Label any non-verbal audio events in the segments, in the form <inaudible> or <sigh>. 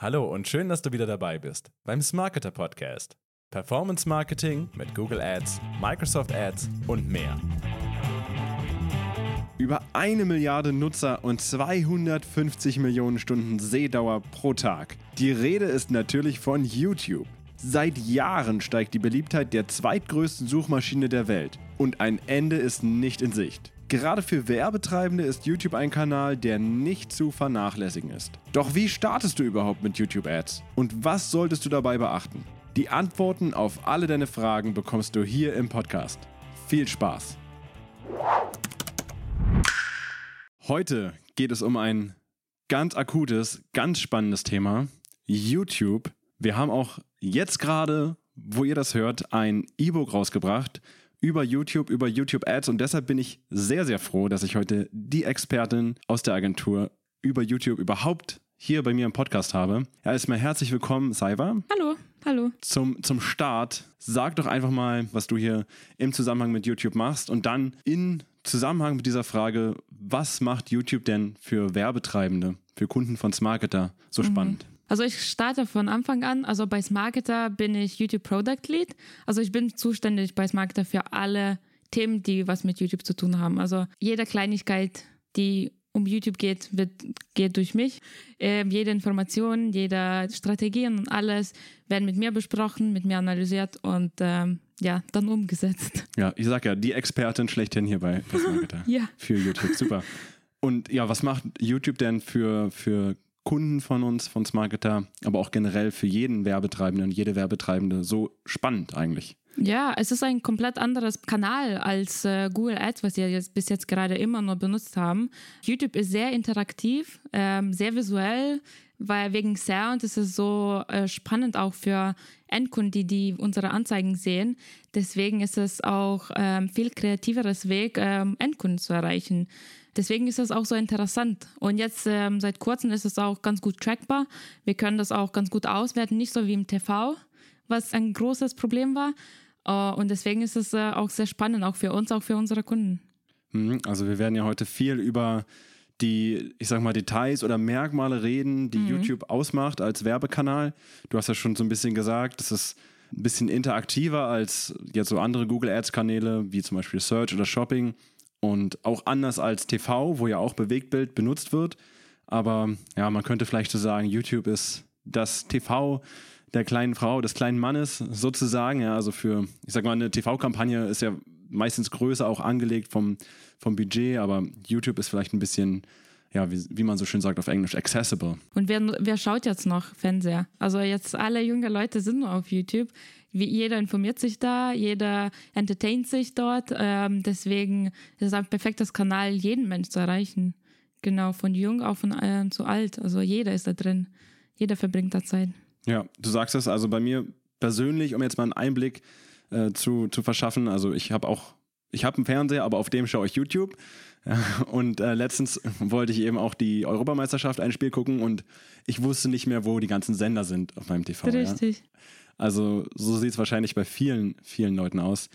Hallo und schön, dass du wieder dabei bist beim Smarketer Podcast. Performance Marketing mit Google Ads, Microsoft Ads und mehr. Über eine Milliarde Nutzer und 250 Millionen Stunden Sehdauer pro Tag. Die Rede ist natürlich von YouTube. Seit Jahren steigt die Beliebtheit der zweitgrößten Suchmaschine der Welt und ein Ende ist nicht in Sicht. Gerade für Werbetreibende ist YouTube ein Kanal, der nicht zu vernachlässigen ist. Doch wie startest du überhaupt mit YouTube Ads? Und was solltest du dabei beachten? Die Antworten auf alle deine Fragen bekommst du hier im Podcast. Viel Spaß! Heute geht es um ein ganz akutes, ganz spannendes Thema. YouTube. Wir haben auch jetzt gerade, wo ihr das hört, ein E-Book rausgebracht über YouTube, über YouTube Ads und deshalb bin ich sehr, sehr froh, dass ich heute die Expertin aus der Agentur über YouTube überhaupt hier bei mir im Podcast habe. Ja, erstmal herzlich willkommen, Saiva. Hallo, hallo. Zum, zum Start, sag doch einfach mal, was du hier im Zusammenhang mit YouTube machst und dann in Zusammenhang mit dieser Frage, was macht YouTube denn für Werbetreibende, für Kunden von Smarketer so mhm. spannend? Also ich starte von Anfang an. Also bei Smarketer bin ich YouTube Product Lead. Also ich bin zuständig bei Smarketer für alle Themen, die was mit YouTube zu tun haben. Also jede Kleinigkeit, die um YouTube geht, wird, geht durch mich. Ähm, jede Information, jede Strategien und alles werden mit mir besprochen, mit mir analysiert und ähm, ja, dann umgesetzt. Ja, ich sag ja, die Expertin schlechthin hier bei, Smarketer. <laughs> ja. Für YouTube. Super. Und ja, was macht YouTube denn für, für Kunden von uns, von Smarketer, aber auch generell für jeden Werbetreibenden, jede Werbetreibende so spannend eigentlich? Ja, es ist ein komplett anderes Kanal als äh, Google Ads, was wir jetzt bis jetzt gerade immer nur benutzt haben. YouTube ist sehr interaktiv, ähm, sehr visuell, weil wegen Sound ist es so äh, spannend auch für Endkunden, die, die unsere Anzeigen sehen. Deswegen ist es auch ähm, viel kreativeres Weg, ähm, Endkunden zu erreichen. Deswegen ist das auch so interessant. Und jetzt ähm, seit kurzem ist es auch ganz gut trackbar. Wir können das auch ganz gut auswerten, nicht so wie im TV, was ein großes Problem war. Uh, und deswegen ist es äh, auch sehr spannend, auch für uns, auch für unsere Kunden. Mhm, also wir werden ja heute viel über die, ich sag mal, Details oder Merkmale reden, die mhm. YouTube ausmacht als Werbekanal. Du hast ja schon so ein bisschen gesagt, das ist ein bisschen interaktiver als jetzt so andere Google Ads Kanäle, wie zum Beispiel Search oder Shopping. Und auch anders als TV, wo ja auch Bewegtbild benutzt wird. Aber ja, man könnte vielleicht so sagen, YouTube ist das TV der kleinen Frau, des kleinen Mannes sozusagen. Ja, also für, ich sag mal, eine TV-Kampagne ist ja meistens größer auch angelegt vom, vom Budget, aber YouTube ist vielleicht ein bisschen ja, wie, wie man so schön sagt auf Englisch, accessible. Und wer, wer schaut jetzt noch Fernseher? Also jetzt alle junge Leute sind nur auf YouTube. Wie, jeder informiert sich da, jeder entertaint sich dort. Ähm, deswegen ist es ein perfektes Kanal, jeden Mensch zu erreichen. Genau, von jung auf von äh, zu alt. Also jeder ist da drin. Jeder verbringt da Zeit. Ja, du sagst es also bei mir persönlich, um jetzt mal einen Einblick äh, zu, zu verschaffen. Also ich habe auch, ich habe einen Fernseher, aber auf dem schaue ich YouTube. <laughs> Und äh, letztens wollte ich eben auch die Europameisterschaft ein Spiel gucken und ich wusste nicht mehr, wo die ganzen Sender sind auf meinem TV. Richtig. Ja? Also so sieht es wahrscheinlich bei vielen, vielen Leuten aus.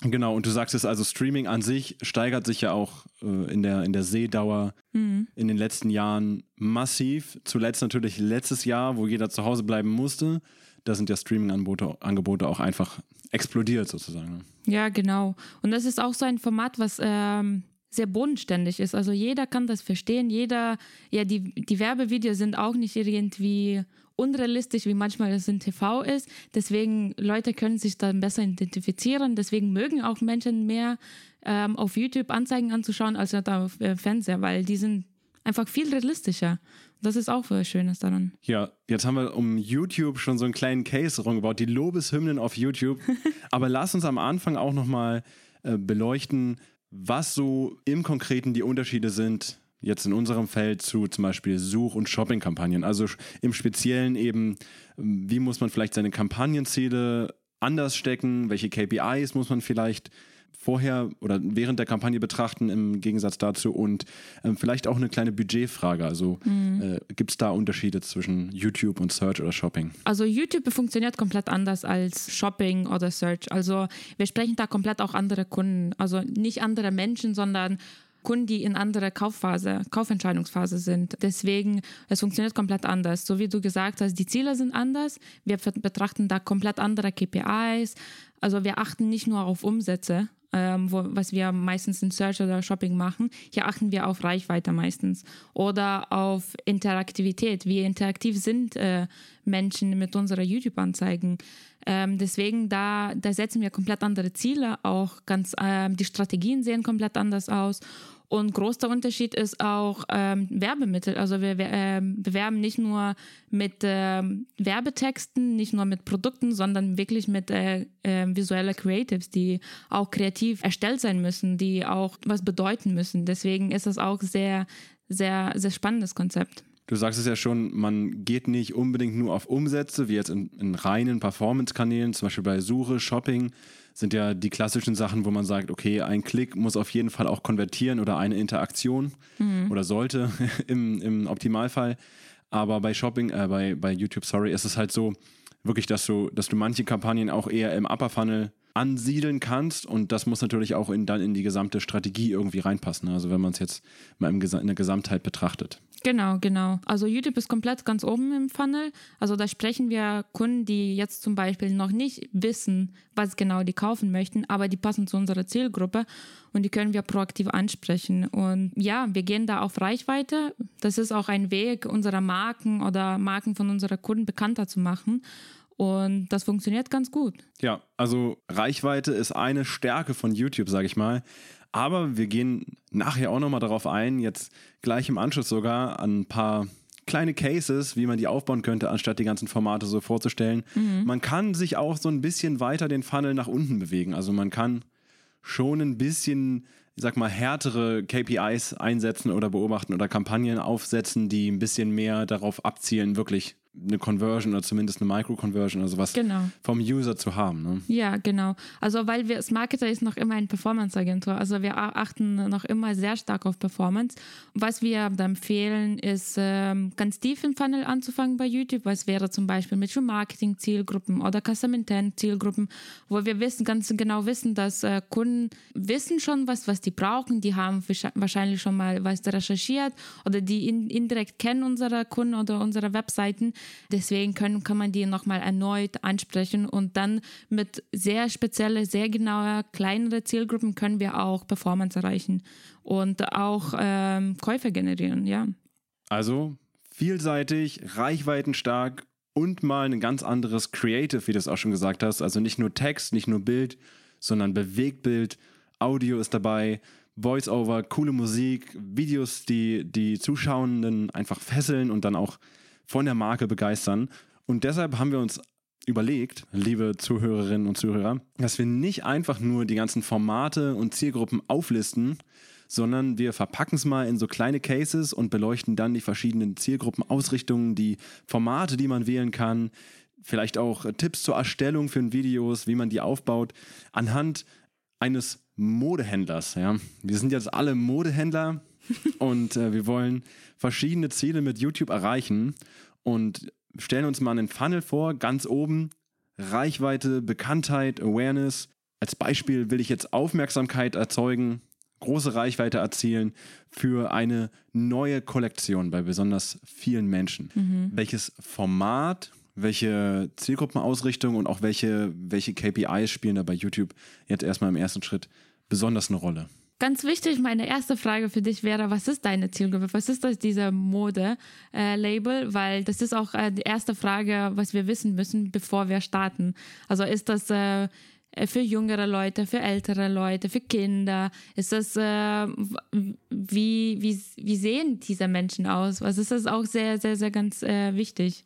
Genau, und du sagst es also, Streaming an sich steigert sich ja auch äh, in, der, in der Sehdauer mhm. in den letzten Jahren massiv. Zuletzt natürlich letztes Jahr, wo jeder zu Hause bleiben musste. Da sind ja Streaming-Angebote Angebote auch einfach explodiert sozusagen. Ja, genau. Und das ist auch so ein Format, was ähm, sehr bodenständig ist. Also jeder kann das verstehen. Jeder, ja, die, die Werbevideos sind auch nicht irgendwie unrealistisch, wie manchmal es in TV ist. Deswegen, Leute können sich dann besser identifizieren. Deswegen mögen auch Menschen mehr ähm, auf YouTube Anzeigen anzuschauen als auf äh, Fernseher, weil die sind einfach viel realistischer. Das ist auch was Schönes daran. Ja, jetzt haben wir um YouTube schon so einen kleinen Case rumgebaut, die Lobeshymnen auf YouTube. <laughs> Aber lass uns am Anfang auch nochmal äh, beleuchten, was so im Konkreten die Unterschiede sind, jetzt in unserem Feld zu zum Beispiel Such- und Shopping-Kampagnen. Also im Speziellen eben, wie muss man vielleicht seine Kampagnenziele anders stecken, welche KPIs muss man vielleicht vorher oder während der Kampagne betrachten im Gegensatz dazu und ähm, vielleicht auch eine kleine Budgetfrage. Also mhm. äh, gibt es da Unterschiede zwischen YouTube und Search oder Shopping? Also YouTube funktioniert komplett anders als Shopping oder Search. Also wir sprechen da komplett auch andere Kunden. Also nicht andere Menschen, sondern Kunden, die in anderer Kaufphase, Kaufentscheidungsphase sind. Deswegen, es funktioniert komplett anders. So wie du gesagt hast, die Ziele sind anders. Wir betrachten da komplett andere KPIs. Also wir achten nicht nur auf Umsätze, ähm, wo, was wir meistens in Search oder Shopping machen. Hier achten wir auf Reichweite meistens oder auf Interaktivität. Wie interaktiv sind äh, Menschen mit unseren YouTube-Anzeigen? Ähm, deswegen da, da setzen wir komplett andere Ziele, auch ganz äh, die Strategien sehen komplett anders aus und großer Unterschied ist auch ähm, Werbemittel. Also wir äh, bewerben nicht nur mit äh, Werbetexten, nicht nur mit Produkten, sondern wirklich mit äh, äh, visuelle Creatives, die auch kreativ erstellt sein müssen, die auch was bedeuten müssen. Deswegen ist das auch sehr, sehr, sehr spannendes Konzept. Du sagst es ja schon, man geht nicht unbedingt nur auf Umsätze, wie jetzt in, in reinen Performance-Kanälen, zum Beispiel bei Suche, Shopping, sind ja die klassischen Sachen, wo man sagt, okay, ein Klick muss auf jeden Fall auch konvertieren oder eine Interaktion mhm. oder sollte <laughs> im, im Optimalfall. Aber bei Shopping, äh, bei, bei YouTube, sorry, ist es halt so, wirklich, dass du, dass du manche Kampagnen auch eher im Upper Funnel ansiedeln kannst und das muss natürlich auch in, dann in die gesamte Strategie irgendwie reinpassen. Also wenn man es jetzt mal in der Gesamtheit betrachtet. Genau, genau. Also YouTube ist komplett ganz oben im Funnel. Also da sprechen wir Kunden, die jetzt zum Beispiel noch nicht wissen, was genau die kaufen möchten, aber die passen zu unserer Zielgruppe und die können wir proaktiv ansprechen. Und ja, wir gehen da auf Reichweite. Das ist auch ein Weg, unserer Marken oder Marken von unseren Kunden bekannter zu machen. Und das funktioniert ganz gut. Ja, also Reichweite ist eine Stärke von YouTube, sage ich mal. Aber wir gehen nachher auch nochmal darauf ein, jetzt gleich im Anschluss sogar an ein paar kleine Cases, wie man die aufbauen könnte, anstatt die ganzen Formate so vorzustellen. Mhm. Man kann sich auch so ein bisschen weiter den Funnel nach unten bewegen. Also man kann schon ein bisschen, ich sag mal, härtere KPIs einsetzen oder beobachten oder Kampagnen aufsetzen, die ein bisschen mehr darauf abzielen, wirklich eine Conversion oder zumindest eine Micro-Conversion oder sowas genau. vom User zu haben. Ne? Ja, genau. Also weil wir, Marketer ist noch immer eine Performance-Agentur. Also wir achten noch immer sehr stark auf Performance. Was wir empfehlen, ist ähm, ganz tief im Funnel anzufangen bei YouTube. Was wäre zum Beispiel mit Marketing-Zielgruppen oder Custom Intent-Zielgruppen, wo wir wissen, ganz genau wissen, dass äh, Kunden wissen schon was, was die brauchen. Die haben wahrscheinlich schon mal was recherchiert oder die in, indirekt kennen unsere Kunden oder unsere Webseiten Deswegen können, kann man die nochmal erneut ansprechen und dann mit sehr spezielle, sehr genauer, kleinere Zielgruppen können wir auch Performance erreichen und auch ähm, Käufe generieren, ja. Also vielseitig, reichweitenstark und mal ein ganz anderes Creative, wie du es auch schon gesagt hast. Also nicht nur Text, nicht nur Bild, sondern Bewegtbild, Audio ist dabei, Voice-Over, coole Musik, Videos, die die Zuschauenden einfach fesseln und dann auch von der Marke begeistern. Und deshalb haben wir uns überlegt, liebe Zuhörerinnen und Zuhörer, dass wir nicht einfach nur die ganzen Formate und Zielgruppen auflisten, sondern wir verpacken es mal in so kleine Cases und beleuchten dann die verschiedenen Zielgruppenausrichtungen, die Formate, die man wählen kann, vielleicht auch Tipps zur Erstellung für Videos, wie man die aufbaut, anhand eines Modehändlers. Ja. Wir sind jetzt alle Modehändler und äh, wir wollen verschiedene Ziele mit YouTube erreichen und stellen uns mal einen Funnel vor, ganz oben Reichweite, Bekanntheit, Awareness. Als Beispiel will ich jetzt Aufmerksamkeit erzeugen, große Reichweite erzielen für eine neue Kollektion bei besonders vielen Menschen. Mhm. Welches Format, welche Zielgruppenausrichtung und auch welche, welche KPIs spielen da bei YouTube jetzt erstmal im ersten Schritt besonders eine Rolle? Ganz wichtig, meine erste Frage für dich wäre, was ist deine Zielgruppe? Was ist das, dieser Mode-Label? Äh, Weil das ist auch äh, die erste Frage, was wir wissen müssen, bevor wir starten. Also ist das äh, für jüngere Leute, für ältere Leute, für Kinder? Ist das, äh, wie, wie, wie sehen diese Menschen aus? Also ist das auch sehr, sehr, sehr ganz äh, wichtig,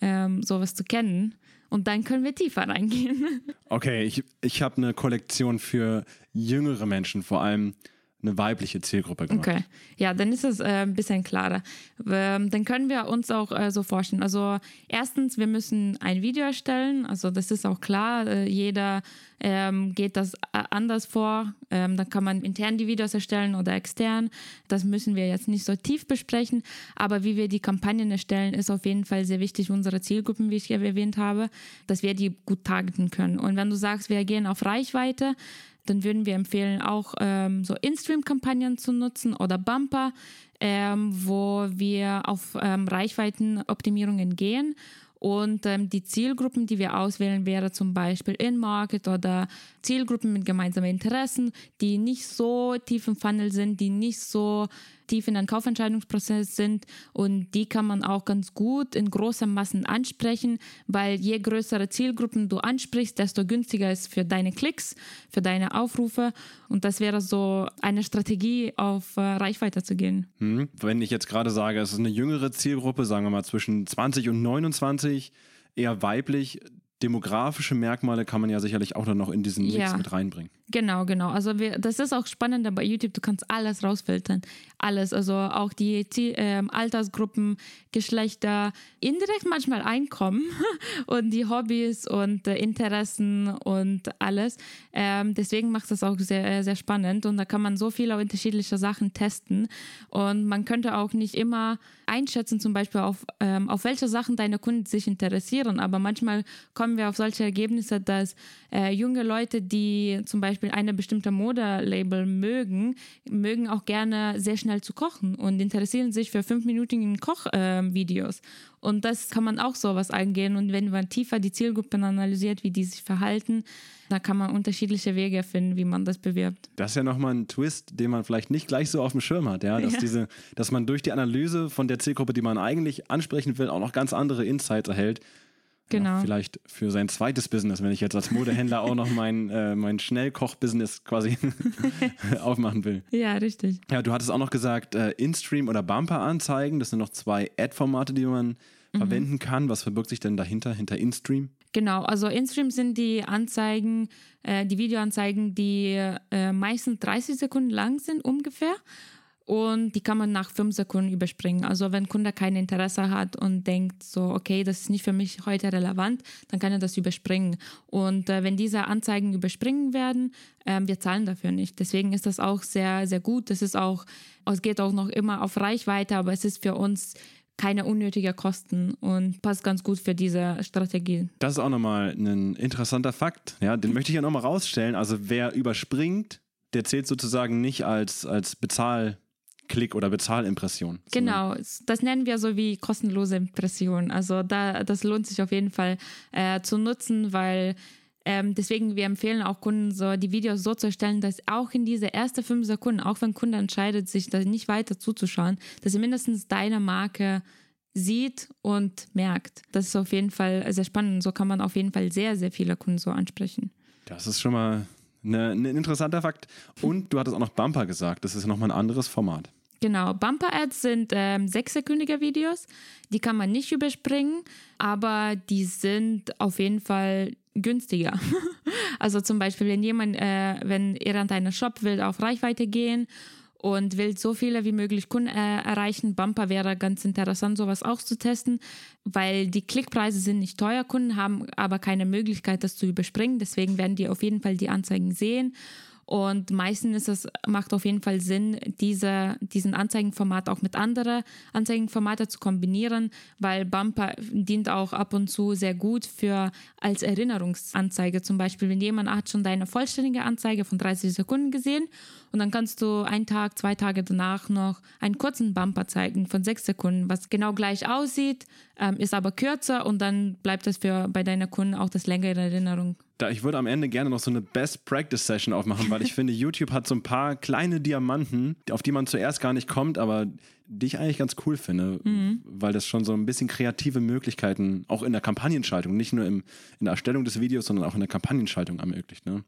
ähm, sowas zu kennen. Und dann können wir tiefer reingehen. Okay, ich, ich habe eine Kollektion für jüngere Menschen, vor allem eine weibliche Zielgruppe gemacht. Okay, ja, dann ist es äh, ein bisschen klarer. Ähm, dann können wir uns auch äh, so vorstellen. Also erstens, wir müssen ein Video erstellen. Also das ist auch klar. Äh, jeder ähm, geht das äh, anders vor. Ähm, dann kann man intern die Videos erstellen oder extern. Das müssen wir jetzt nicht so tief besprechen. Aber wie wir die Kampagnen erstellen, ist auf jeden Fall sehr wichtig. Unsere Zielgruppen, wie ich erwähnt habe, dass wir die gut targeten können. Und wenn du sagst, wir gehen auf Reichweite, dann würden wir empfehlen, auch ähm, so In-Stream-Kampagnen zu nutzen oder Bumper, ähm, wo wir auf ähm, Reichweitenoptimierungen gehen. Und ähm, die Zielgruppen, die wir auswählen, wäre zum Beispiel In-Market oder Zielgruppen mit gemeinsamen Interessen, die nicht so tief im Funnel sind, die nicht so tief in einem Kaufentscheidungsprozess sind und die kann man auch ganz gut in großen Massen ansprechen, weil je größere Zielgruppen du ansprichst, desto günstiger ist für deine Klicks, für deine Aufrufe und das wäre so eine Strategie, auf äh, Reichweite zu gehen. Hm. Wenn ich jetzt gerade sage, es ist eine jüngere Zielgruppe, sagen wir mal zwischen 20 und 29, eher weiblich, demografische Merkmale kann man ja sicherlich auch dann noch in diesen Mix ja. mit reinbringen. Genau, genau. Also wir, das ist auch spannend bei YouTube. Du kannst alles rausfiltern. Alles. Also auch die äh, Altersgruppen, Geschlechter, indirekt manchmal Einkommen <laughs> und die Hobbys und äh, Interessen und alles. Ähm, deswegen macht das auch sehr, sehr spannend. Und da kann man so viele unterschiedliche Sachen testen. Und man könnte auch nicht immer einschätzen, zum Beispiel auf, ähm, auf welche Sachen deine Kunden sich interessieren. Aber manchmal kommen wir auf solche Ergebnisse, dass äh, junge Leute, die zum Beispiel Beispiel eine bestimmte Modelabel mögen, mögen auch gerne sehr schnell zu kochen und interessieren sich für fünfminütigen Kochvideos. Äh, und das kann man auch sowas eingehen. Und wenn man tiefer die Zielgruppen analysiert, wie die sich verhalten, da kann man unterschiedliche Wege finden, wie man das bewirbt. Das ist ja nochmal ein Twist, den man vielleicht nicht gleich so auf dem Schirm hat, ja? Dass, <laughs> ja. Diese, dass man durch die Analyse von der Zielgruppe, die man eigentlich ansprechen will, auch noch ganz andere Insights erhält, Genau. Ja, vielleicht für sein zweites Business, wenn ich jetzt als Modehändler auch noch mein, äh, mein Schnellkoch-Business quasi <laughs> aufmachen will. Ja, richtig. Ja, du hattest auch noch gesagt, äh, In-Stream oder Bumper-Anzeigen. Das sind noch zwei Ad-Formate, die man mhm. verwenden kann. Was verbirgt sich denn dahinter, hinter In-Stream? Genau, also In-Stream sind die Anzeigen, äh, die Videoanzeigen, die äh, meistens 30 Sekunden lang sind ungefähr und die kann man nach fünf Sekunden überspringen. Also wenn Kunde kein Interesse hat und denkt so, okay, das ist nicht für mich heute relevant, dann kann er das überspringen. Und äh, wenn diese Anzeigen überspringen werden, äh, wir zahlen dafür nicht. Deswegen ist das auch sehr, sehr gut. Das ist auch, es geht auch noch immer auf Reichweite, aber es ist für uns keine unnötigen Kosten und passt ganz gut für diese Strategie. Das ist auch nochmal ein interessanter Fakt. Ja, den möchte ich ja nochmal rausstellen. Also wer überspringt, der zählt sozusagen nicht als, als Bezahl- Klick- oder Bezahlimpression. Genau, das nennen wir so wie kostenlose Impression. Also da, das lohnt sich auf jeden Fall äh, zu nutzen, weil ähm, deswegen wir empfehlen auch Kunden so die Videos so zu erstellen, dass auch in diese ersten fünf Sekunden, auch wenn Kunde entscheidet, sich da nicht weiter zuzuschauen, dass er mindestens deine Marke sieht und merkt. Das ist auf jeden Fall sehr spannend. So kann man auf jeden Fall sehr, sehr viele Kunden so ansprechen. Das ist schon mal ein ne interessanter Fakt. Und du hattest auch noch Bumper gesagt. Das ist nochmal ein anderes Format. Genau, Bumper-Ads sind ähm, sechssekündige Videos. Die kann man nicht überspringen, aber die sind auf jeden Fall günstiger. <laughs> also zum Beispiel, wenn jemand, äh, wenn deinen Shop will, auf Reichweite gehen und will so viele wie möglich Kunden äh, erreichen, Bumper wäre ganz interessant, sowas auch zu testen, weil die Klickpreise sind nicht teuer, Kunden haben aber keine Möglichkeit, das zu überspringen. Deswegen werden die auf jeden Fall die Anzeigen sehen und meistens ist es, macht auf jeden Fall Sinn, diese, diesen Anzeigenformat auch mit anderen Anzeigenformaten zu kombinieren, weil Bumper dient auch ab und zu sehr gut für als Erinnerungsanzeige. Zum Beispiel, wenn jemand hat schon deine vollständige Anzeige von 30 Sekunden gesehen und dann kannst du einen Tag, zwei Tage danach noch einen kurzen Bumper zeigen von sechs Sekunden, was genau gleich aussieht, ähm, ist aber kürzer und dann bleibt das für bei deiner Kunden auch das längere Erinnerung da, ich würde am Ende gerne noch so eine Best Practice Session aufmachen, weil ich <laughs> finde, YouTube hat so ein paar kleine Diamanten, auf die man zuerst gar nicht kommt, aber die ich eigentlich ganz cool finde, mhm. weil das schon so ein bisschen kreative Möglichkeiten auch in der Kampagnenschaltung, nicht nur im, in der Erstellung des Videos, sondern auch in der Kampagnenschaltung ermöglicht. Ne?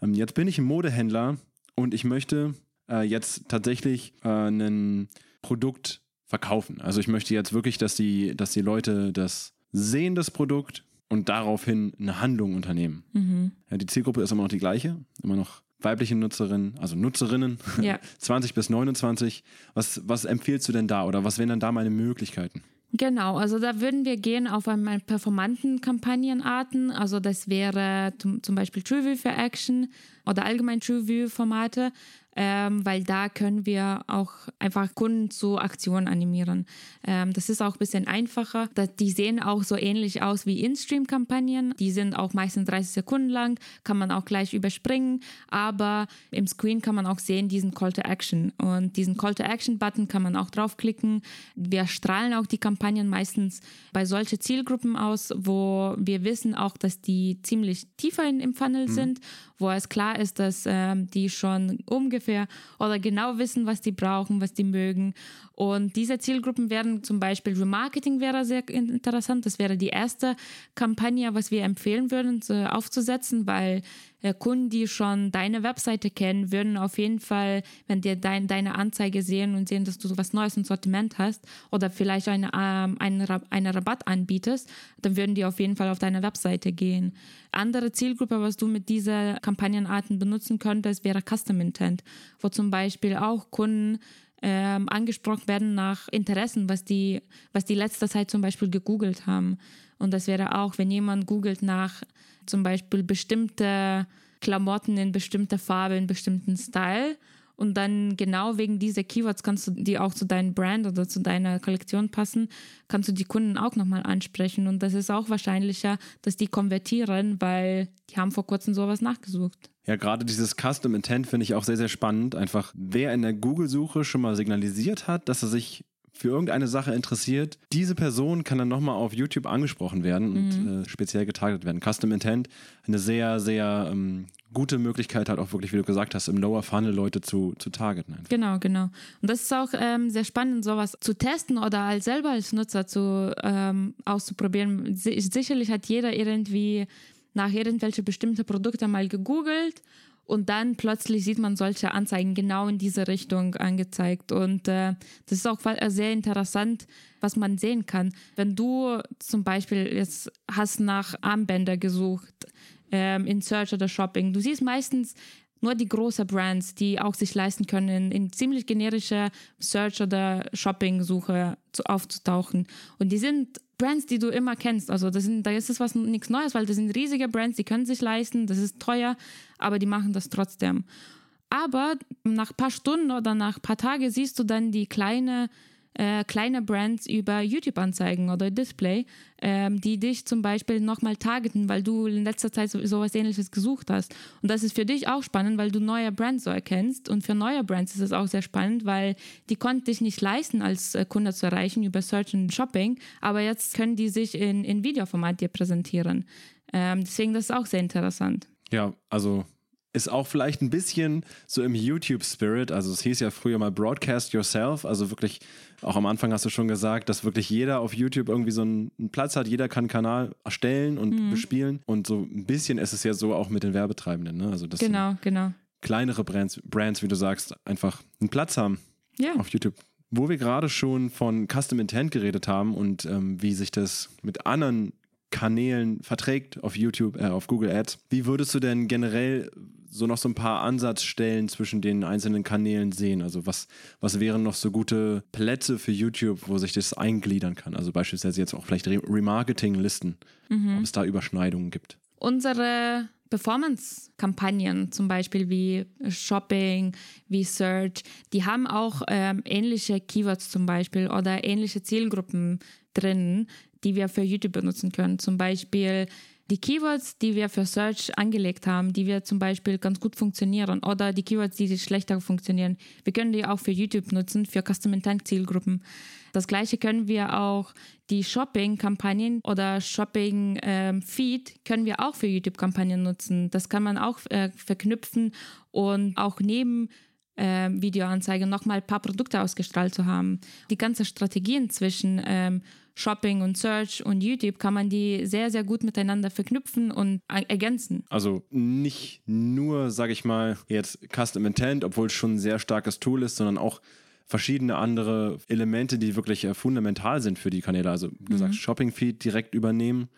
Ähm, jetzt bin ich ein Modehändler und ich möchte äh, jetzt tatsächlich äh, ein Produkt verkaufen. Also ich möchte jetzt wirklich, dass die, dass die Leute das sehen, das Produkt, und daraufhin eine Handlung unternehmen. Mhm. Ja, die Zielgruppe ist immer noch die gleiche, immer noch weibliche Nutzerinnen, also Nutzerinnen, ja. <laughs> 20 bis 29. Was, was empfiehlst du denn da oder was wären dann da meine Möglichkeiten? Genau, also da würden wir gehen auf einmal performanten Kampagnenarten. Also das wäre zum Beispiel TrueView für Action oder allgemein TrueView-Formate. Ähm, weil da können wir auch einfach Kunden zu Aktionen animieren. Ähm, das ist auch ein bisschen einfacher. Die sehen auch so ähnlich aus wie In-Stream-Kampagnen. Die sind auch meistens 30 Sekunden lang, kann man auch gleich überspringen, aber im Screen kann man auch sehen diesen Call to Action. Und diesen Call to Action-Button kann man auch draufklicken. Wir strahlen auch die Kampagnen meistens bei solchen Zielgruppen aus, wo wir wissen auch, dass die ziemlich tiefer in, im Funnel mhm. sind, wo es klar ist, dass ähm, die schon ungefähr oder genau wissen, was die brauchen, was die mögen. Und diese Zielgruppen werden zum Beispiel Remarketing wäre sehr interessant. Das wäre die erste Kampagne, was wir empfehlen würden, aufzusetzen, weil äh, Kunden, die schon deine Webseite kennen, würden auf jeden Fall, wenn dir dein, deine Anzeige sehen und sehen, dass du was Neues im Sortiment hast oder vielleicht eine, ähm, einen, einen Rabatt anbietest, dann würden die auf jeden Fall auf deine Webseite gehen. Andere Zielgruppe, was du mit dieser Kampagnenarten benutzen könntest, wäre Custom Intent, wo zum Beispiel auch Kunden ähm, angesprochen werden nach Interessen, was die, was die letzte Zeit zum Beispiel gegoogelt haben. Und das wäre auch, wenn jemand googelt nach zum Beispiel bestimmte Klamotten in bestimmter Farbe, in bestimmten Style. Und dann genau wegen dieser Keywords kannst du die auch zu deinem Brand oder zu deiner Kollektion passen, kannst du die Kunden auch nochmal ansprechen. Und das ist auch wahrscheinlicher, dass die konvertieren, weil die haben vor kurzem sowas nachgesucht. Ja, gerade dieses Custom Intent finde ich auch sehr, sehr spannend. Einfach, wer in der Google-Suche schon mal signalisiert hat, dass er sich für irgendeine Sache interessiert, diese Person kann dann nochmal auf YouTube angesprochen werden und mhm. äh, speziell getargetet werden. Custom Intent, eine sehr, sehr ähm, gute Möglichkeit halt auch wirklich, wie du gesagt hast, im Lower Funnel Leute zu, zu targeten. Einfach. Genau, genau. Und das ist auch ähm, sehr spannend, sowas zu testen oder als selber als Nutzer zu ähm, auszuprobieren. Sicherlich hat jeder irgendwie nach irgendwelche bestimmte Produkte mal gegoogelt und dann plötzlich sieht man solche Anzeigen genau in diese Richtung angezeigt. Und äh, das ist auch sehr interessant, was man sehen kann. Wenn du zum Beispiel jetzt hast nach Armbänder gesucht ähm, in Search oder Shopping, du siehst meistens nur die großen Brands, die auch sich leisten können, in, ziemlich generische Search- oder Shopping-Suche aufzutauchen. Und die sind Brands, die du immer kennst. Also das sind, da ist es was nichts Neues, weil das sind riesige Brands, die können sich leisten, das ist teuer, aber die machen das trotzdem. Aber nach ein paar Stunden oder nach ein paar Tagen siehst du dann die kleine äh, kleine Brands über YouTube-Anzeigen oder Display, ähm, die dich zum Beispiel nochmal targeten, weil du in letzter Zeit so, sowas ähnliches gesucht hast. Und das ist für dich auch spannend, weil du neue Brands so erkennst. Und für neue Brands ist es auch sehr spannend, weil die konnten dich nicht leisten, als äh, Kunde zu erreichen über Search und Shopping, aber jetzt können die sich in, in Videoformat dir präsentieren. Ähm, deswegen das ist auch sehr interessant. Ja, also ist auch vielleicht ein bisschen so im YouTube-Spirit. Also es hieß ja früher mal Broadcast Yourself. Also wirklich, auch am Anfang hast du schon gesagt, dass wirklich jeder auf YouTube irgendwie so einen, Platz hat. Jeder kann einen Kanal erstellen und mhm. bespielen. Und so ein bisschen ist es ja so auch mit den Werbetreibenden. Ne? Also dass genau, genau. kleinere Brands, Brands, wie du sagst, einfach einen Platz haben ja. auf YouTube. Wo wir gerade schon von Custom Intent geredet haben und ähm, wie sich das mit anderen Kanälen verträgt auf YouTube, äh, auf Google Ads. Wie würdest du denn generell so noch so ein paar Ansatzstellen zwischen den einzelnen Kanälen sehen? Also was, was wären noch so gute Plätze für YouTube, wo sich das eingliedern kann? Also beispielsweise jetzt auch vielleicht Remarketing-Listen, mhm. ob es da Überschneidungen gibt. Unsere Performance-Kampagnen, zum Beispiel wie Shopping, wie Search, die haben auch ähm, ähnliche Keywords zum Beispiel oder ähnliche Zielgruppen drin, die wir für YouTube benutzen können. Zum Beispiel die Keywords, die wir für Search angelegt haben, die wir zum Beispiel ganz gut funktionieren oder die Keywords, die schlechter funktionieren, wir können die auch für YouTube nutzen, für Custom Intent Zielgruppen. Das gleiche können wir auch die Shopping-Kampagnen oder Shopping-Feed ähm, können wir auch für YouTube-Kampagnen nutzen. Das kann man auch äh, verknüpfen und auch neben äh, Videoanzeige nochmal ein paar Produkte ausgestrahlt zu haben. Die ganzen Strategien zwischen ähm, Shopping und Search und YouTube kann man die sehr, sehr gut miteinander verknüpfen und ergänzen. Also nicht nur, sage ich mal, jetzt Custom Intent, obwohl es schon ein sehr starkes Tool ist, sondern auch verschiedene andere Elemente, die wirklich äh, fundamental sind für die Kanäle. Also, du mhm. sagst, Shopping Feed direkt übernehmen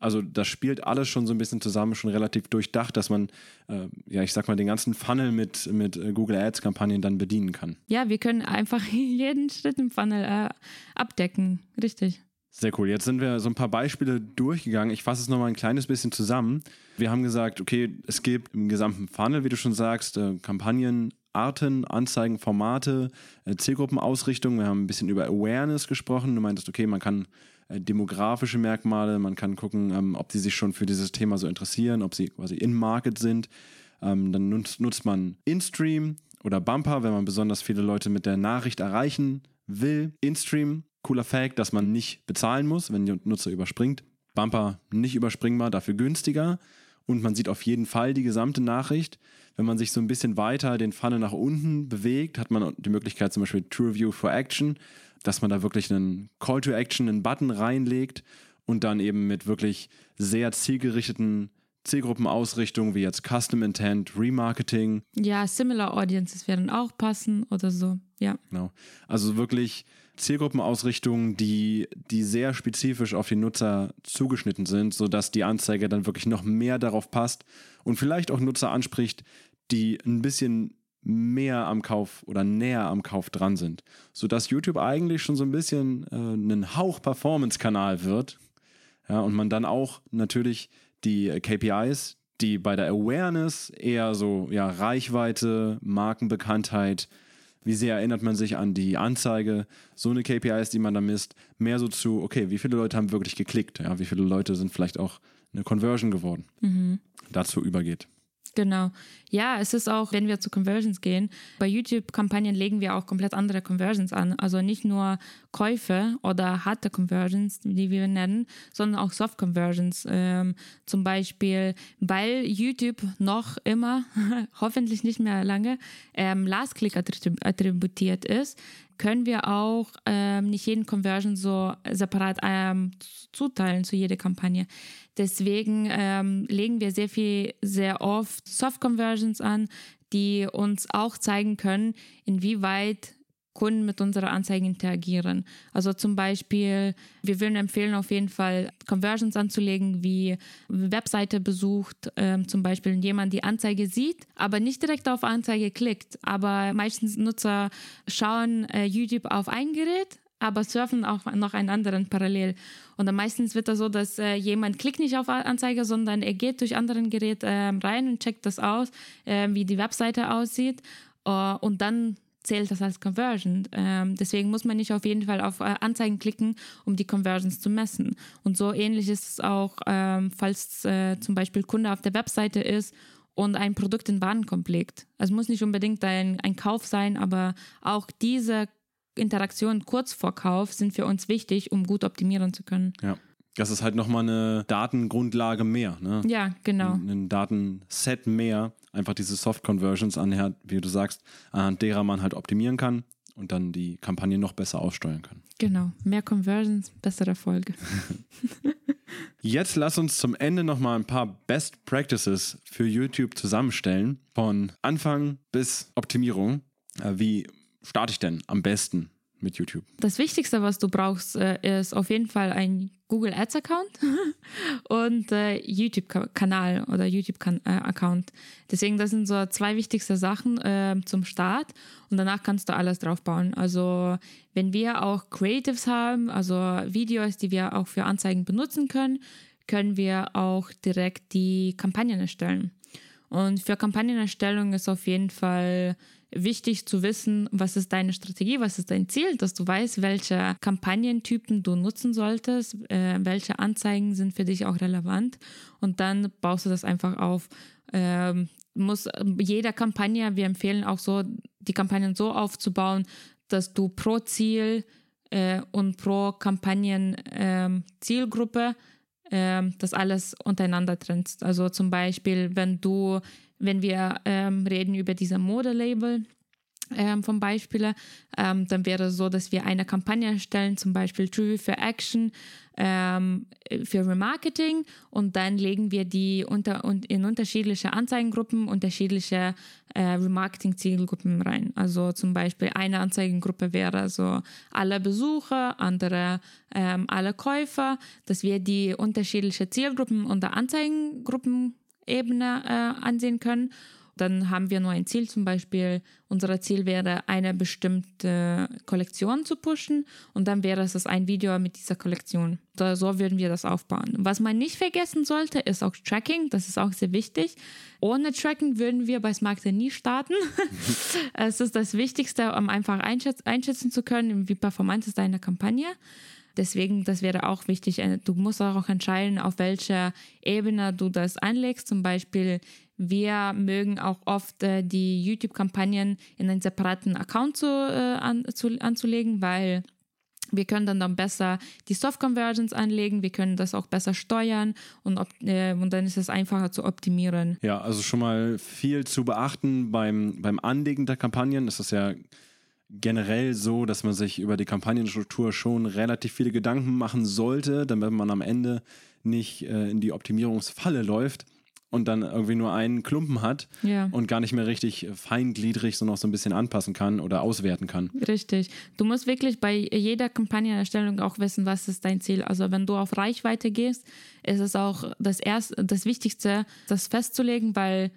also das spielt alles schon so ein bisschen zusammen, schon relativ durchdacht, dass man, äh, ja, ich sag mal, den ganzen Funnel mit, mit äh, Google Ads-Kampagnen dann bedienen kann. Ja, wir können einfach <laughs> jeden Schritt im Funnel äh, abdecken. Richtig. Sehr cool. Jetzt sind wir so ein paar Beispiele durchgegangen. Ich fasse es nochmal ein kleines bisschen zusammen. Wir haben gesagt, okay, es gibt im gesamten Funnel, wie du schon sagst, äh, Kampagnen, Arten, Anzeigen, Formate, äh, Zielgruppenausrichtung. Wir haben ein bisschen über Awareness gesprochen. Du meintest, okay, man kann äh, demografische Merkmale, man kann gucken, ähm, ob sie sich schon für dieses Thema so interessieren, ob sie quasi in Market sind. Ähm, dann nutzt, nutzt man InStream oder Bumper, wenn man besonders viele Leute mit der Nachricht erreichen will. InStream, cooler Fact, dass man nicht bezahlen muss, wenn der Nutzer überspringt. Bumper nicht überspringbar, dafür günstiger. Und man sieht auf jeden Fall die gesamte Nachricht. Wenn man sich so ein bisschen weiter den Funnel nach unten bewegt, hat man die Möglichkeit zum Beispiel True View for Action, dass man da wirklich einen Call to Action, einen Button reinlegt und dann eben mit wirklich sehr zielgerichteten Zielgruppenausrichtungen wie jetzt Custom Intent, Remarketing. Ja, Similar Audiences werden auch passen oder so. Ja. Genau. Also wirklich Zielgruppenausrichtungen, die, die sehr spezifisch auf die Nutzer zugeschnitten sind, sodass die Anzeige dann wirklich noch mehr darauf passt und vielleicht auch Nutzer anspricht, die ein bisschen mehr am Kauf oder näher am Kauf dran sind, sodass YouTube eigentlich schon so ein bisschen äh, ein Hauch-Performance-Kanal wird. Ja, und man dann auch natürlich die KPIs, die bei der Awareness eher so ja, Reichweite, Markenbekanntheit, wie sehr erinnert man sich an die Anzeige, so eine KPIs, die man da misst, mehr so zu, okay, wie viele Leute haben wirklich geklickt, ja, wie viele Leute sind vielleicht auch eine Conversion geworden, mhm. dazu übergeht. Genau. Ja, es ist auch, wenn wir zu Conversions gehen, bei YouTube-Kampagnen legen wir auch komplett andere Conversions an. Also nicht nur Käufe oder harte Conversions, die wir nennen, sondern auch Soft Conversions. Ähm, zum Beispiel, weil YouTube noch immer, <laughs> hoffentlich nicht mehr lange, ähm, Last-Click attributiert ist, können wir auch ähm, nicht jeden Conversion so separat ähm, zuteilen zu jeder Kampagne. Deswegen ähm, legen wir sehr viel, sehr oft Soft Conversions an, die uns auch zeigen können, inwieweit Kunden mit unserer Anzeige interagieren. Also zum Beispiel, wir würden empfehlen, auf jeden Fall Conversions anzulegen, wie Webseite besucht, ähm, zum Beispiel jemand die Anzeige sieht, aber nicht direkt auf Anzeige klickt. Aber meistens Nutzer schauen äh, YouTube auf ein Gerät, aber surfen auch noch einen anderen parallel. Und dann meistens wird das so, dass äh, jemand klickt nicht auf Anzeige, sondern er geht durch anderen Gerät äh, rein und checkt das aus, äh, wie die Webseite aussieht. Uh, und dann zählt das als Conversion. Ähm, deswegen muss man nicht auf jeden Fall auf äh, Anzeigen klicken, um die Conversions zu messen. Und so ähnlich ist es auch, ähm, falls äh, zum Beispiel Kunde auf der Webseite ist und ein Produkt in Warenkorb legt. Also muss nicht unbedingt ein, ein Kauf sein, aber auch diese Interaktionen kurz vor Kauf sind für uns wichtig, um gut optimieren zu können. Ja. Das ist halt nochmal eine Datengrundlage mehr. Ne? Ja, genau. Ein, ein Datenset mehr. Einfach diese Soft-Conversions anhand, wie du sagst, anhand derer man halt optimieren kann und dann die Kampagne noch besser aussteuern kann. Genau. Mehr Conversions, bessere Erfolge. <laughs> Jetzt lass uns zum Ende nochmal ein paar Best Practices für YouTube zusammenstellen. Von Anfang bis Optimierung. Äh, wie starte ich denn am besten mit YouTube? Das Wichtigste, was du brauchst, äh, ist auf jeden Fall ein Google Ads Account <laughs> und äh, YouTube-Kanal oder YouTube-Account. Deswegen, das sind so zwei wichtigste Sachen äh, zum Start und danach kannst du alles drauf bauen. Also, wenn wir auch Creatives haben, also Videos, die wir auch für Anzeigen benutzen können, können wir auch direkt die Kampagnen erstellen. Und für Kampagnenerstellung ist auf jeden Fall wichtig zu wissen, was ist deine Strategie, was ist dein Ziel, dass du weißt, welche Kampagnentypen du nutzen solltest, äh, welche Anzeigen sind für dich auch relevant und dann baust du das einfach auf. Ähm, muss jeder Kampagne, wir empfehlen auch so, die Kampagnen so aufzubauen, dass du pro Ziel äh, und pro Kampagnen-Zielgruppe ähm, äh, das alles untereinander trennst. Also zum Beispiel, wenn du wenn wir ähm, reden über diese Modelabel ähm, vom Beispiel, ähm, dann wäre es so, dass wir eine Kampagne erstellen, zum Beispiel True für Action ähm, für Remarketing und dann legen wir die unter, in unterschiedliche Anzeigengruppen, unterschiedliche äh, Remarketing-Zielgruppen rein. Also zum Beispiel eine Anzeigengruppe wäre so alle Besucher, andere ähm, alle Käufer, dass wir die unterschiedlichen Zielgruppen unter Anzeigengruppen Ebene äh, ansehen können. dann haben wir nur ein Ziel, zum Beispiel unser Ziel wäre, eine bestimmte Kollektion zu pushen und dann wäre es ein Video mit dieser Kollektion. So würden wir das aufbauen. Was man nicht vergessen sollte, ist auch Tracking. Das ist auch sehr wichtig. Ohne Tracking würden wir bei Smart nie starten. <laughs> es ist das Wichtigste, um einfach einschätzen, einschätzen zu können, wie performant ist deine Kampagne. Deswegen, das wäre auch wichtig. Äh, du musst auch entscheiden, auf welcher Ebene du das anlegst. Zum Beispiel, wir mögen auch oft äh, die YouTube-Kampagnen in einen separaten Account zu, äh, an, zu, anzulegen, weil wir können dann, dann besser die Soft-Conversions anlegen, wir können das auch besser steuern und, äh, und dann ist es einfacher zu optimieren. Ja, also schon mal viel zu beachten beim, beim Anlegen der Kampagnen. ist Das ja generell so, dass man sich über die Kampagnenstruktur schon relativ viele Gedanken machen sollte, damit man am Ende nicht äh, in die Optimierungsfalle läuft und dann irgendwie nur einen Klumpen hat ja. und gar nicht mehr richtig feingliedrig so noch so ein bisschen anpassen kann oder auswerten kann. Richtig. Du musst wirklich bei jeder Kampagnenerstellung auch wissen, was ist dein Ziel. Also wenn du auf Reichweite gehst, ist es auch das erste, das Wichtigste, das festzulegen, weil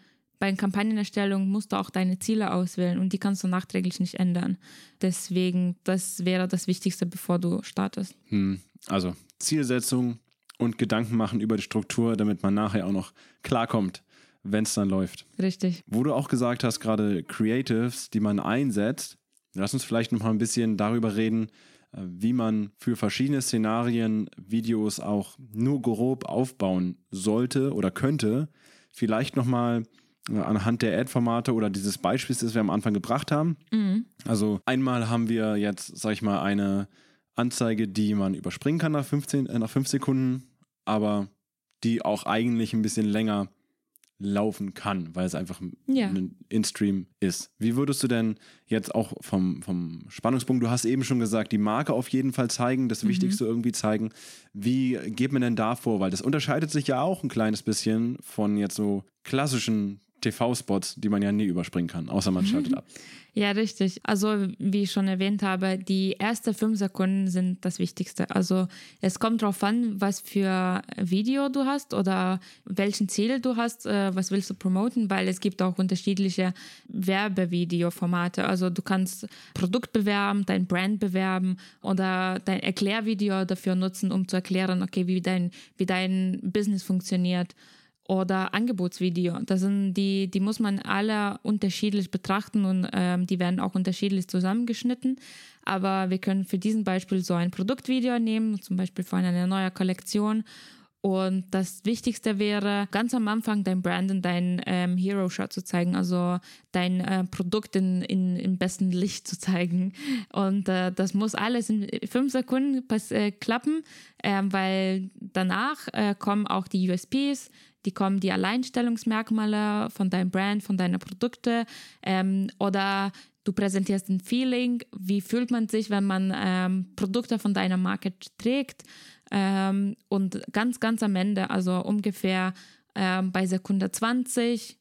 bei Kampagnenerstellung musst du auch deine Ziele auswählen und die kannst du nachträglich nicht ändern. Deswegen, das wäre das Wichtigste, bevor du startest. Hm. Also Zielsetzung und Gedanken machen über die Struktur, damit man nachher auch noch klarkommt, wenn es dann läuft. Richtig. Wo du auch gesagt hast, gerade Creatives, die man einsetzt, lass uns vielleicht noch mal ein bisschen darüber reden, äh, wie man für verschiedene Szenarien Videos auch nur grob aufbauen sollte oder könnte. Vielleicht noch mal anhand der Ad-Formate oder dieses Beispiels, das wir am Anfang gebracht haben. Mhm. Also einmal haben wir jetzt, sag ich mal, eine Anzeige, die man überspringen kann nach, 15, äh, nach 5 Sekunden, aber die auch eigentlich ein bisschen länger laufen kann, weil es einfach ja. ein In-Stream ist. Wie würdest du denn jetzt auch vom, vom Spannungspunkt, du hast eben schon gesagt, die Marke auf jeden Fall zeigen, das mhm. Wichtigste irgendwie zeigen. Wie geht man denn da vor? Weil das unterscheidet sich ja auch ein kleines bisschen von jetzt so klassischen TV-Spots, die man ja nie überspringen kann, außer man schaltet <laughs> ab. Ja, richtig. Also, wie ich schon erwähnt habe, die ersten fünf Sekunden sind das Wichtigste. Also, es kommt darauf an, was für Video du hast oder welchen Ziel du hast, äh, was willst du promoten, weil es gibt auch unterschiedliche Werbevideoformate. Also, du kannst Produkt bewerben, dein Brand bewerben oder dein Erklärvideo dafür nutzen, um zu erklären, okay, wie dein, wie dein Business funktioniert oder Angebotsvideo. Das sind die, die muss man alle unterschiedlich betrachten und ähm, die werden auch unterschiedlich zusammengeschnitten. Aber wir können für diesen Beispiel so ein Produktvideo nehmen, zum Beispiel von einer neuen Kollektion. Und das Wichtigste wäre, ganz am Anfang dein Brand und dein ähm, Hero-Shot zu zeigen, also dein äh, Produkt in, in, im besten Licht zu zeigen. Und äh, das muss alles in fünf Sekunden äh, klappen, ähm, weil danach äh, kommen auch die USPs, die kommen die Alleinstellungsmerkmale von deinem Brand, von deinen Produkten ähm, oder du präsentierst ein Feeling, wie fühlt man sich, wenn man ähm, Produkte von deiner Marke trägt? Ähm, und ganz, ganz am Ende, also ungefähr ähm, bei Sekunde 20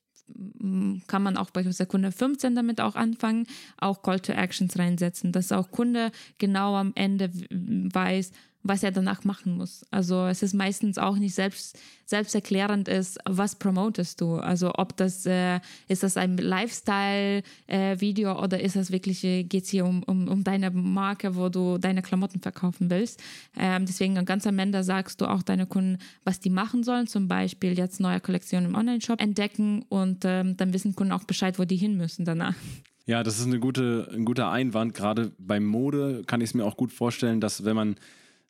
kann man auch bei Sekunde 15 damit auch anfangen, auch Call to Actions reinsetzen, dass auch Kunde genau am Ende weiß, was er danach machen muss. Also es ist meistens auch nicht selbst, selbsterklärend ist, was promotest du? Also ob das, äh, ist das ein Lifestyle-Video äh, oder ist das wirklich, äh, geht es hier um, um, um deine Marke, wo du deine Klamotten verkaufen willst? Ähm, deswegen ganz am Ende sagst du auch deine Kunden, was die machen sollen, zum Beispiel jetzt neue Kollektionen im Online-Shop entdecken und ähm, dann wissen Kunden auch Bescheid, wo die hin müssen danach. Ja, das ist eine gute, ein guter Einwand. Gerade bei Mode kann ich es mir auch gut vorstellen, dass wenn man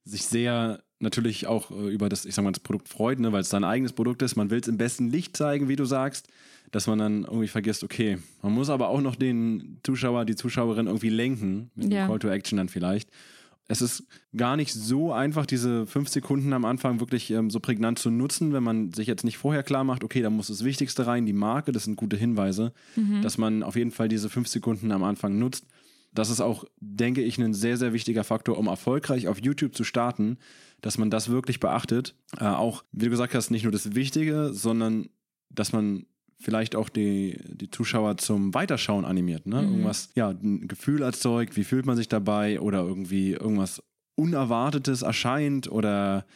sich sehr natürlich auch äh, über das, ich sag mal, das Produkt freut, ne, weil es sein eigenes Produkt ist. Man will es im besten Licht zeigen, wie du sagst, dass man dann irgendwie vergisst, okay, man muss aber auch noch den Zuschauer, die Zuschauerin irgendwie lenken, mit ja. Call to Action dann vielleicht. Es ist gar nicht so einfach, diese fünf Sekunden am Anfang wirklich ähm, so prägnant zu nutzen, wenn man sich jetzt nicht vorher klar macht, okay, da muss das Wichtigste rein, die Marke, das sind gute Hinweise, mhm. dass man auf jeden Fall diese fünf Sekunden am Anfang nutzt das ist auch, denke ich, ein sehr, sehr wichtiger Faktor, um erfolgreich auf YouTube zu starten, dass man das wirklich beachtet. Äh, auch, wie du gesagt hast, nicht nur das Wichtige, sondern dass man vielleicht auch die, die Zuschauer zum Weiterschauen animiert. Ne? Mhm. Irgendwas, ja, ein Gefühl erzeugt, wie fühlt man sich dabei oder irgendwie irgendwas Unerwartetes erscheint oder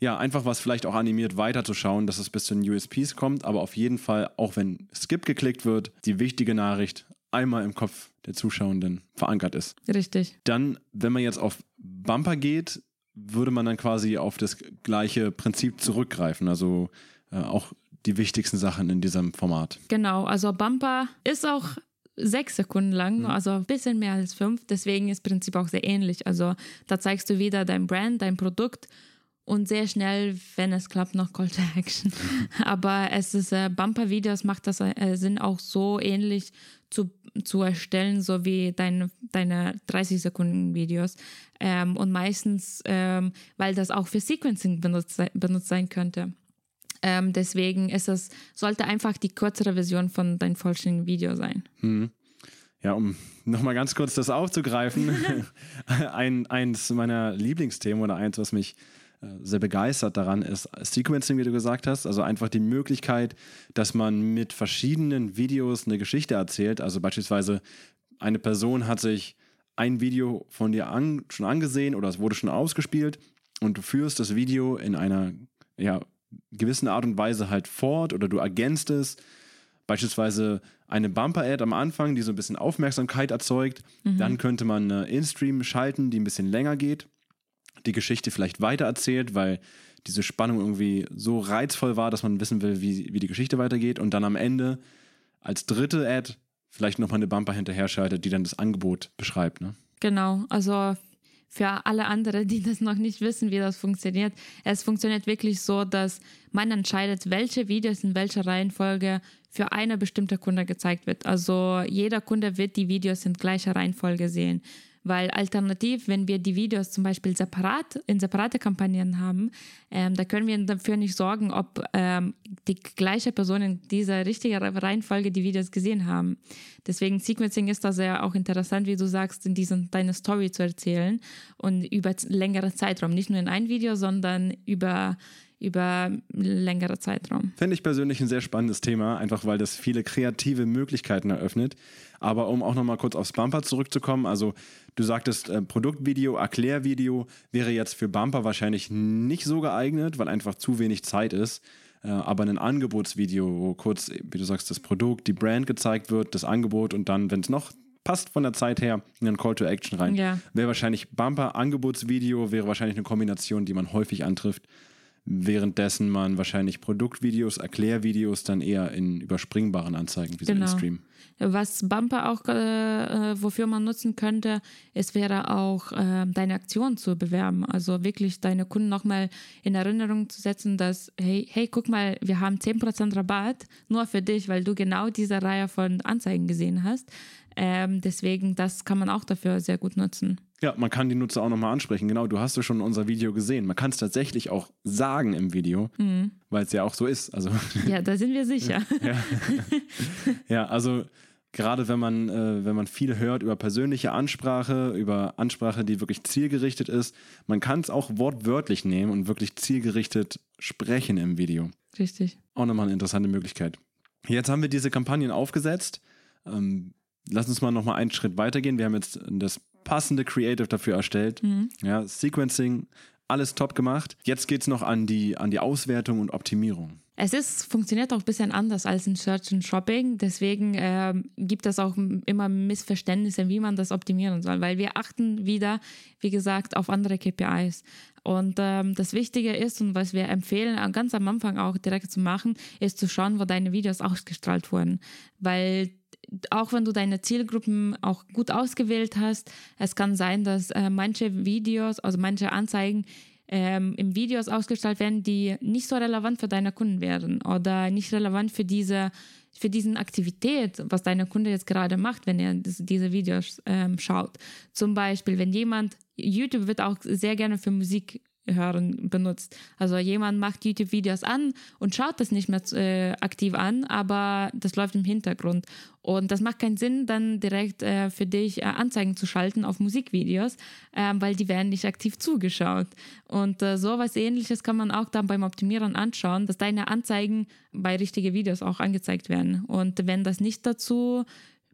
ja, einfach was vielleicht auch animiert weiterzuschauen, dass es bis zu den USPs kommt, aber auf jeden Fall, auch wenn Skip geklickt wird, die wichtige Nachricht einmal im Kopf der Zuschauenden verankert ist. Richtig. Dann, wenn man jetzt auf Bumper geht, würde man dann quasi auf das gleiche Prinzip zurückgreifen, also äh, auch die wichtigsten Sachen in diesem Format. Genau, also Bumper ist auch sechs Sekunden lang, also ein bisschen mehr als fünf. Deswegen ist das Prinzip auch sehr ähnlich. Also da zeigst du wieder dein Brand, dein Produkt und sehr schnell, wenn es klappt, noch Call to Action. <laughs> Aber es ist äh, Bumper-Videos macht das äh, Sinn auch so ähnlich zu, zu erstellen, so wie deine, deine 30 Sekunden Videos. Ähm, und meistens, ähm, weil das auch für Sequencing benutzt, benutzt sein könnte. Ähm, deswegen ist es, sollte einfach die kürzere Version von deinem vollständigen Video sein. Ja, um nochmal ganz kurz das aufzugreifen, <laughs> <laughs> ein, eins meiner Lieblingsthemen oder eins, was mich sehr begeistert daran ist Sequencing, wie du gesagt hast. Also einfach die Möglichkeit, dass man mit verschiedenen Videos eine Geschichte erzählt. Also beispielsweise eine Person hat sich ein Video von dir an, schon angesehen oder es wurde schon ausgespielt und du führst das Video in einer ja, gewissen Art und Weise halt fort oder du ergänzt es beispielsweise eine Bumper-Ad am Anfang, die so ein bisschen Aufmerksamkeit erzeugt. Dann könnte man eine In-Stream schalten, die ein bisschen länger geht, die Geschichte vielleicht weiter erzählt, weil diese Spannung irgendwie so reizvoll war, dass man wissen will, wie, wie die Geschichte weitergeht. Und dann am Ende als dritte Ad vielleicht nochmal eine Bumper hinterher schaltet, die dann das Angebot beschreibt. Ne? Genau, also für alle anderen, die das noch nicht wissen, wie das funktioniert, es funktioniert wirklich so, dass man entscheidet, welche Videos in welcher Reihenfolge für eine bestimmte Kunde gezeigt wird. Also jeder Kunde wird die Videos in gleicher Reihenfolge sehen. Weil alternativ, wenn wir die Videos zum Beispiel separat in separate Kampagnen haben, ähm, da können wir dafür nicht sorgen, ob ähm, die gleiche Person in dieser richtigen Reihenfolge die Videos gesehen haben. Deswegen Sequencing ist da sehr auch interessant, wie du sagst, in diesen deine Story zu erzählen und über längere Zeitraum, nicht nur in ein Video, sondern über über längere Zeitraum. Finde ich persönlich ein sehr spannendes Thema, einfach weil das viele kreative Möglichkeiten eröffnet. Aber um auch nochmal kurz aufs Bumper zurückzukommen, also du sagtest, äh, Produktvideo, Erklärvideo wäre jetzt für Bumper wahrscheinlich nicht so geeignet, weil einfach zu wenig Zeit ist. Äh, aber ein Angebotsvideo, wo kurz, wie du sagst, das Produkt, die Brand gezeigt wird, das Angebot und dann, wenn es noch passt von der Zeit her, in einen Call to Action rein. Ja. Wäre wahrscheinlich Bumper, Angebotsvideo, wäre wahrscheinlich eine Kombination, die man häufig antrifft währenddessen man wahrscheinlich Produktvideos, Erklärvideos dann eher in überspringbaren Anzeigen wie so Genau. InStream. Was Bumper auch, äh, äh, wofür man nutzen könnte, es wäre auch äh, deine Aktion zu bewerben. Also wirklich deine Kunden nochmal in Erinnerung zu setzen, dass, hey, hey, guck mal, wir haben 10% Rabatt nur für dich, weil du genau diese Reihe von Anzeigen gesehen hast. Ähm, deswegen, das kann man auch dafür sehr gut nutzen. Ja, man kann die Nutzer auch nochmal ansprechen. Genau, du hast ja schon unser Video gesehen. Man kann es tatsächlich auch sagen im Video, weil es ja auch so ist. Also <laughs> Ja, da sind wir sicher. <laughs> Ja, also gerade wenn man, äh, wenn man viel hört über persönliche Ansprache, über Ansprache, die wirklich zielgerichtet ist, man kann es auch wortwörtlich nehmen und wirklich zielgerichtet sprechen im Video. Richtig. Auch nochmal eine interessante Möglichkeit. Jetzt haben wir diese Kampagnen aufgesetzt. Ähm, lass uns mal nochmal einen Schritt weitergehen. Wir haben jetzt das passende Creative dafür erstellt. Ja, Sequencing, alles top gemacht. Jetzt geht es noch an die, an die Auswertung und Optimierung. Es ist, funktioniert auch ein bisschen anders als in Search and Shopping. Deswegen ähm, gibt es auch immer Missverständnisse, wie man das optimieren soll, weil wir achten wieder, wie gesagt, auf andere KPIs. Und ähm, das Wichtige ist und was wir empfehlen, äh, ganz am Anfang auch direkt zu machen, ist zu schauen, wo deine Videos ausgestrahlt wurden. Weil auch wenn du deine Zielgruppen auch gut ausgewählt hast, es kann sein, dass äh, manche Videos, also manche Anzeigen ähm, im Videos ausgestrahlt werden, die nicht so relevant für deine Kunden wären oder nicht relevant für diese für diesen Aktivität, was deine Kunde jetzt gerade macht, wenn er diese Videos ähm, schaut. Zum Beispiel, wenn jemand, YouTube wird auch sehr gerne für Musik hören benutzt. Also jemand macht YouTube-Videos an und schaut das nicht mehr äh, aktiv an, aber das läuft im Hintergrund. Und das macht keinen Sinn, dann direkt äh, für dich äh, Anzeigen zu schalten auf Musikvideos, ähm, weil die werden nicht aktiv zugeschaut. Und äh, sowas ähnliches kann man auch dann beim Optimieren anschauen, dass deine Anzeigen bei richtigen Videos auch angezeigt werden. Und wenn das nicht dazu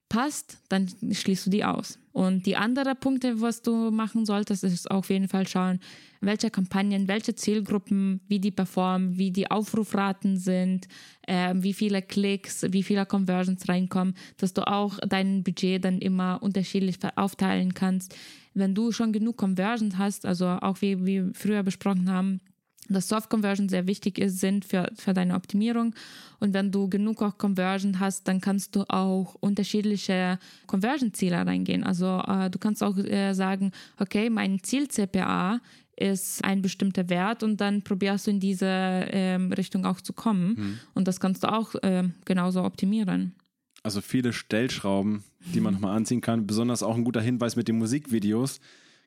passt, dann schließt du die aus. Und die anderen Punkte, was du machen solltest, ist auf jeden Fall schauen, welche Kampagnen, welche Zielgruppen, wie die performen, wie die Aufrufraten sind, äh, wie viele Klicks, wie viele Conversions reinkommen, dass du auch dein Budget dann immer unterschiedlich aufteilen kannst. Wenn du schon genug Conversions hast, also auch wie wir früher besprochen haben, dass Soft Conversion sehr wichtig ist, sind für, für deine Optimierung. Und wenn du genug auch Conversion hast, dann kannst du auch unterschiedliche Conversion-Ziele reingehen. Also äh, du kannst auch äh, sagen, okay, mein Ziel-CPA ist ein bestimmter Wert und dann probierst du in diese ähm, Richtung auch zu kommen. Mhm. Und das kannst du auch äh, genauso optimieren. Also viele Stellschrauben, die man nochmal anziehen kann. Besonders auch ein guter Hinweis mit den Musikvideos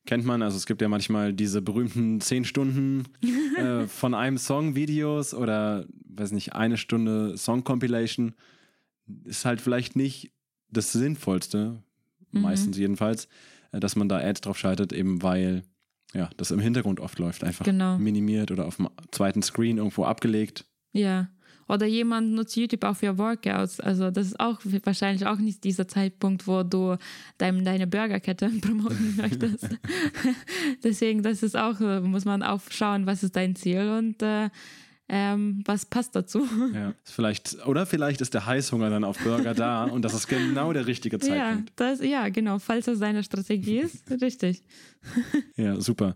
kennt man. Also es gibt ja manchmal diese berühmten zehn Stunden <laughs> äh, von einem Song Videos oder weiß nicht, eine Stunde Song Compilation. Ist halt vielleicht nicht das Sinnvollste, mhm. meistens jedenfalls, äh, dass man da Ads drauf schaltet, eben weil ja, das im Hintergrund oft läuft, einfach genau. minimiert oder auf dem zweiten Screen irgendwo abgelegt. Ja. Oder jemand nutzt YouTube auch für Workouts. Also das ist auch wahrscheinlich auch nicht dieser Zeitpunkt, wo du dein, deine Burgerkette <laughs> promoten <laughs> möchtest. <laughs> Deswegen, das ist auch, muss man auch schauen, was ist dein Ziel und äh, ähm, was passt dazu. Ja, vielleicht, oder vielleicht ist der Heißhunger dann auf Burger da und das ist genau der richtige Zeitpunkt. Ja, das, ja genau, falls das deine Strategie ist, richtig. Ja, super.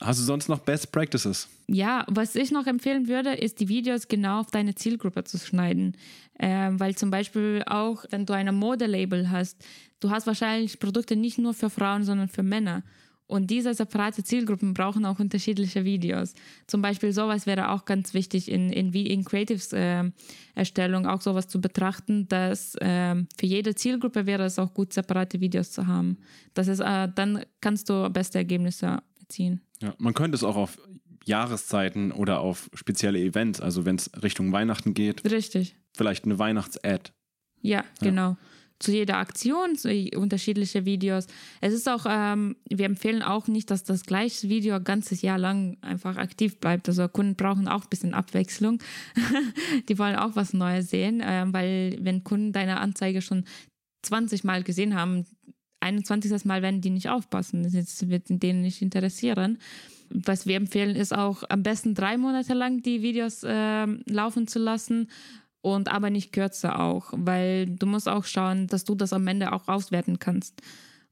Hast du sonst noch Best Practices? Ja, was ich noch empfehlen würde, ist die Videos genau auf deine Zielgruppe zu schneiden. Ähm, weil zum Beispiel auch, wenn du ein Modelabel hast, du hast wahrscheinlich Produkte nicht nur für Frauen, sondern für Männer. Und diese separate Zielgruppen brauchen auch unterschiedliche Videos. Zum Beispiel sowas wäre auch ganz wichtig in, in, in Creatives äh, Erstellung, auch sowas zu betrachten, dass äh, für jede Zielgruppe wäre es auch gut, separate Videos zu haben. Das ist, äh, dann kannst du beste Ergebnisse erzielen. Ja, man könnte es auch auf Jahreszeiten oder auf spezielle Events, also wenn es Richtung Weihnachten geht. Richtig. Vielleicht eine Weihnachts-Ad. Ja, genau. Ja. Zu jeder Aktion zu unterschiedliche Videos. Es ist auch, ähm, wir empfehlen auch nicht, dass das gleiche Video ein ganzes Jahr lang einfach aktiv bleibt. Also Kunden brauchen auch ein bisschen Abwechslung. <laughs> Die wollen auch was Neues sehen, äh, weil wenn Kunden deine Anzeige schon 20 Mal gesehen haben, 21. Mal werden die nicht aufpassen. Das wird denen nicht interessieren. Was wir empfehlen, ist auch am besten drei Monate lang die Videos äh, laufen zu lassen und aber nicht kürzer auch, weil du musst auch schauen, dass du das am Ende auch auswerten kannst.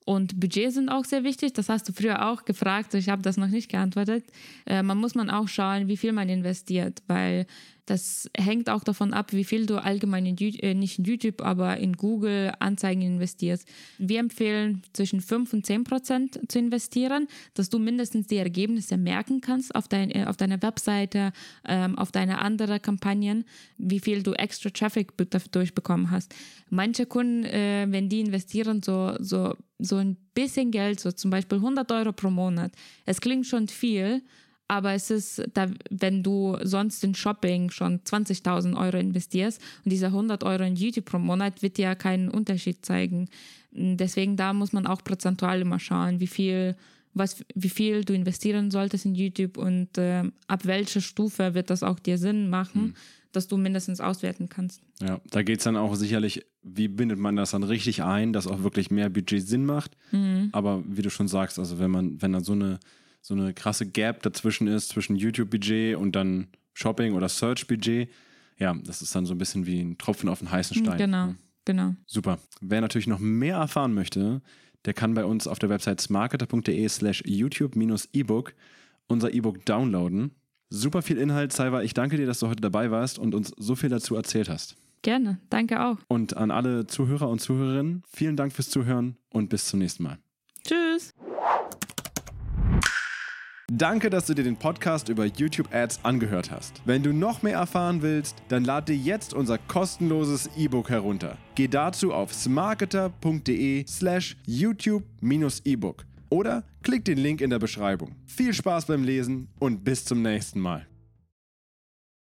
Und Budget sind auch sehr wichtig. Das hast du früher auch gefragt. Ich habe das noch nicht geantwortet. Äh, man muss man auch schauen, wie viel man investiert, weil das hängt auch davon ab, wie viel du allgemein in, äh, nicht in YouTube, aber in Google Anzeigen investierst. Wir empfehlen zwischen 5 und 10 Prozent zu investieren, dass du mindestens die Ergebnisse merken kannst auf, dein, äh, auf deiner Webseite, ähm, auf deine anderen Kampagnen, wie viel du extra Traffic durchbekommen hast. Manche Kunden, äh, wenn die investieren, so, so, so ein bisschen Geld, so zum Beispiel 100 Euro pro Monat, es klingt schon viel, aber es ist, da, wenn du sonst in Shopping schon 20.000 Euro investierst und diese 100 Euro in YouTube pro Monat wird dir keinen Unterschied zeigen. Deswegen da muss man auch prozentual immer schauen, wie viel, was, wie viel du investieren solltest in YouTube und äh, ab welcher Stufe wird das auch dir Sinn machen, mhm. dass du mindestens auswerten kannst. Ja, da geht es dann auch sicherlich, wie bindet man das dann richtig ein, dass auch wirklich mehr Budget Sinn macht. Mhm. Aber wie du schon sagst, also wenn man, wenn da so eine so eine krasse Gap dazwischen ist, zwischen YouTube-Budget und dann Shopping- oder Search-Budget. Ja, das ist dann so ein bisschen wie ein Tropfen auf den heißen Stein. Genau, genau. Super. Wer natürlich noch mehr erfahren möchte, der kann bei uns auf der Website smarketer.de slash YouTube-ebook unser E-Book downloaden. Super viel Inhalt, Salva. Ich danke dir, dass du heute dabei warst und uns so viel dazu erzählt hast. Gerne, danke auch. Und an alle Zuhörer und Zuhörerinnen, vielen Dank fürs Zuhören und bis zum nächsten Mal. Tschüss. Danke, dass du dir den Podcast über YouTube Ads angehört hast. Wenn du noch mehr erfahren willst, dann lad dir jetzt unser kostenloses E-Book herunter. Geh dazu auf smarketer.de/slash YouTube-E-Book oder klick den Link in der Beschreibung. Viel Spaß beim Lesen und bis zum nächsten Mal.